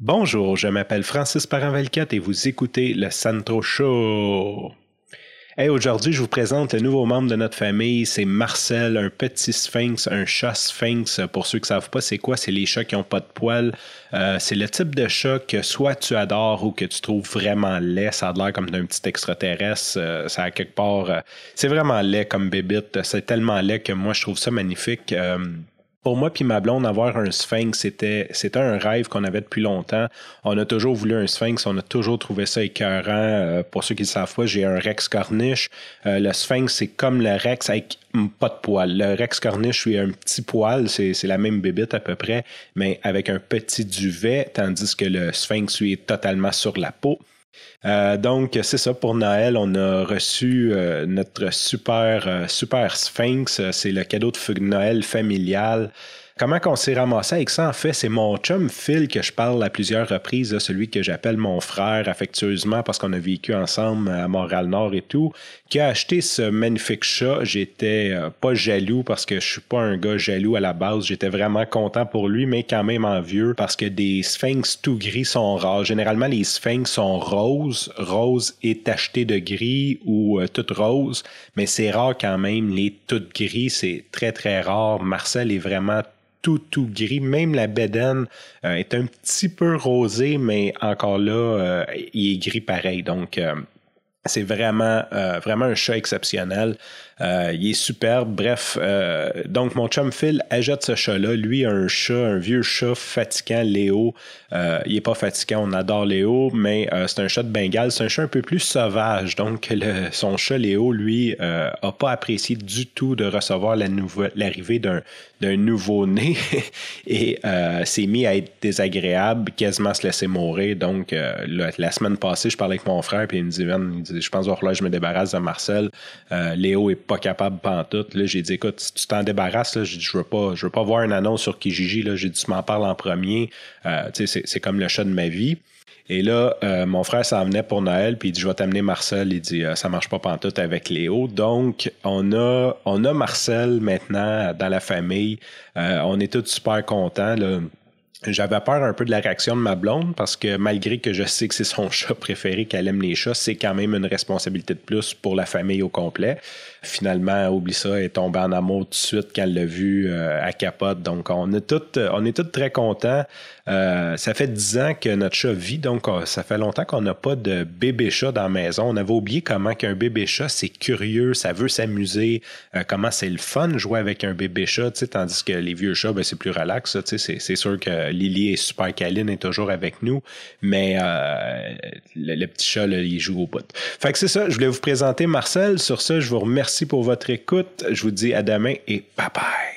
Bonjour, je m'appelle Francis Parent-Valcat et vous écoutez le Santro Show. Hey, aujourd'hui, je vous présente le nouveau membre de notre famille. C'est Marcel, un petit sphinx, un chat sphinx. Pour ceux qui ne savent pas, c'est quoi? C'est les chats qui n'ont pas de poils. Euh, c'est le type de chat que soit tu adores ou que tu trouves vraiment laid. Ça a l'air comme d'un petit extraterrestre. Euh, ça a quelque part. Euh, c'est vraiment laid comme bébite. C'est tellement laid que moi, je trouve ça magnifique pour moi puis ma blonde, avoir un sphinx, c'était, c'était un rêve qu'on avait depuis longtemps. On a toujours voulu un sphinx, on a toujours trouvé ça écœurant. Euh, pour ceux qui le savent pas, j'ai un Rex Cornish. Euh, le sphinx, c'est comme le Rex avec pas de poil. Le Rex Cornish, lui, a un petit poil, c'est, c'est la même bébite à peu près, mais avec un petit duvet, tandis que le sphinx, lui, est totalement sur la peau. Euh, donc, c'est ça pour Noël. On a reçu euh, notre super, euh, super Sphinx. C'est le cadeau de Noël familial. Comment qu'on s'est ramassé avec ça? En fait, c'est mon chum Phil que je parle à plusieurs reprises, celui que j'appelle mon frère affectueusement parce qu'on a vécu ensemble à Montréal-Nord et tout, qui a acheté ce magnifique chat. J'étais euh, pas jaloux parce que je suis pas un gars jaloux à la base. J'étais vraiment content pour lui, mais quand même envieux parce que des sphinx tout gris sont rares. Généralement, les sphinx sont roses. Rose est acheté de gris ou euh, toute rose, mais c'est rare quand même. Les toutes gris, c'est très très rare. Marcel est vraiment tout, tout gris. Même la bédaine euh, est un petit peu rosée, mais encore là, euh, il est gris pareil. Donc, euh, c'est vraiment, vraiment un chat exceptionnel. Euh, il est superbe. Bref, euh, donc mon chum Phil ajoute ce chat-là. Lui, un chat, un vieux chat fatigant, Léo. Euh, il est pas fatigant, on adore Léo, mais c'est un chat de Bengale. C'est un chat un peu plus sauvage. Donc, le, son chat Léo, lui, a pas apprécié du tout de recevoir l'arrivée d'un d'un nouveau-né et s'est mis à être désagréable, quasiment se laisser mourir. Donc, la, semaine passée, je parlais avec mon frère, puis il me il dit je pense que je me débarrasse de Marcel. Léo est pas capable pantoute. Là, j'ai dit, écoute, si tu t'en débarrasses, là, dit, je veux pas, je veux pas voir une annonce sur Kijiji, là. J'ai dit, tu m'en parles en premier. Euh, sais, c'est comme le chat de ma vie. Et là, euh, mon frère s'en venait pour Noël, puis il dit Je vais t'amener Marcel. Il dit euh, Ça marche pas pantoute avec Léo. Donc, on a, on a Marcel maintenant dans la famille. on est tous super contents. Là. J'avais peur un peu de la réaction de ma blonde parce que malgré que je sais que c'est son chat préféré, qu'elle aime les chats, c'est quand même une responsabilité de plus pour la famille au complet. Finalement, oublie ça, elle est tombée en amour tout de suite quand elle l'a vu euh, à capote. Donc, on est tous, on est tous très contents. Euh, ça fait dix ans que notre chat vit, donc euh, ça fait longtemps qu'on n'a pas de bébé chat dans la maison. On avait oublié comment qu'un bébé chat, c'est curieux, ça veut s'amuser, comment c'est le fun jouer avec un bébé chat, tandis que les vieux chats, ben, c'est plus relax. C'est sûr que Lily est super câline, est toujours avec nous, mais euh, le, petit chat, il joue au bout. Fait que c'est ça, je voulais vous présenter Marcel. Sur ça, je vous remercie pour votre écoute. Je vous dis à demain et bye bye.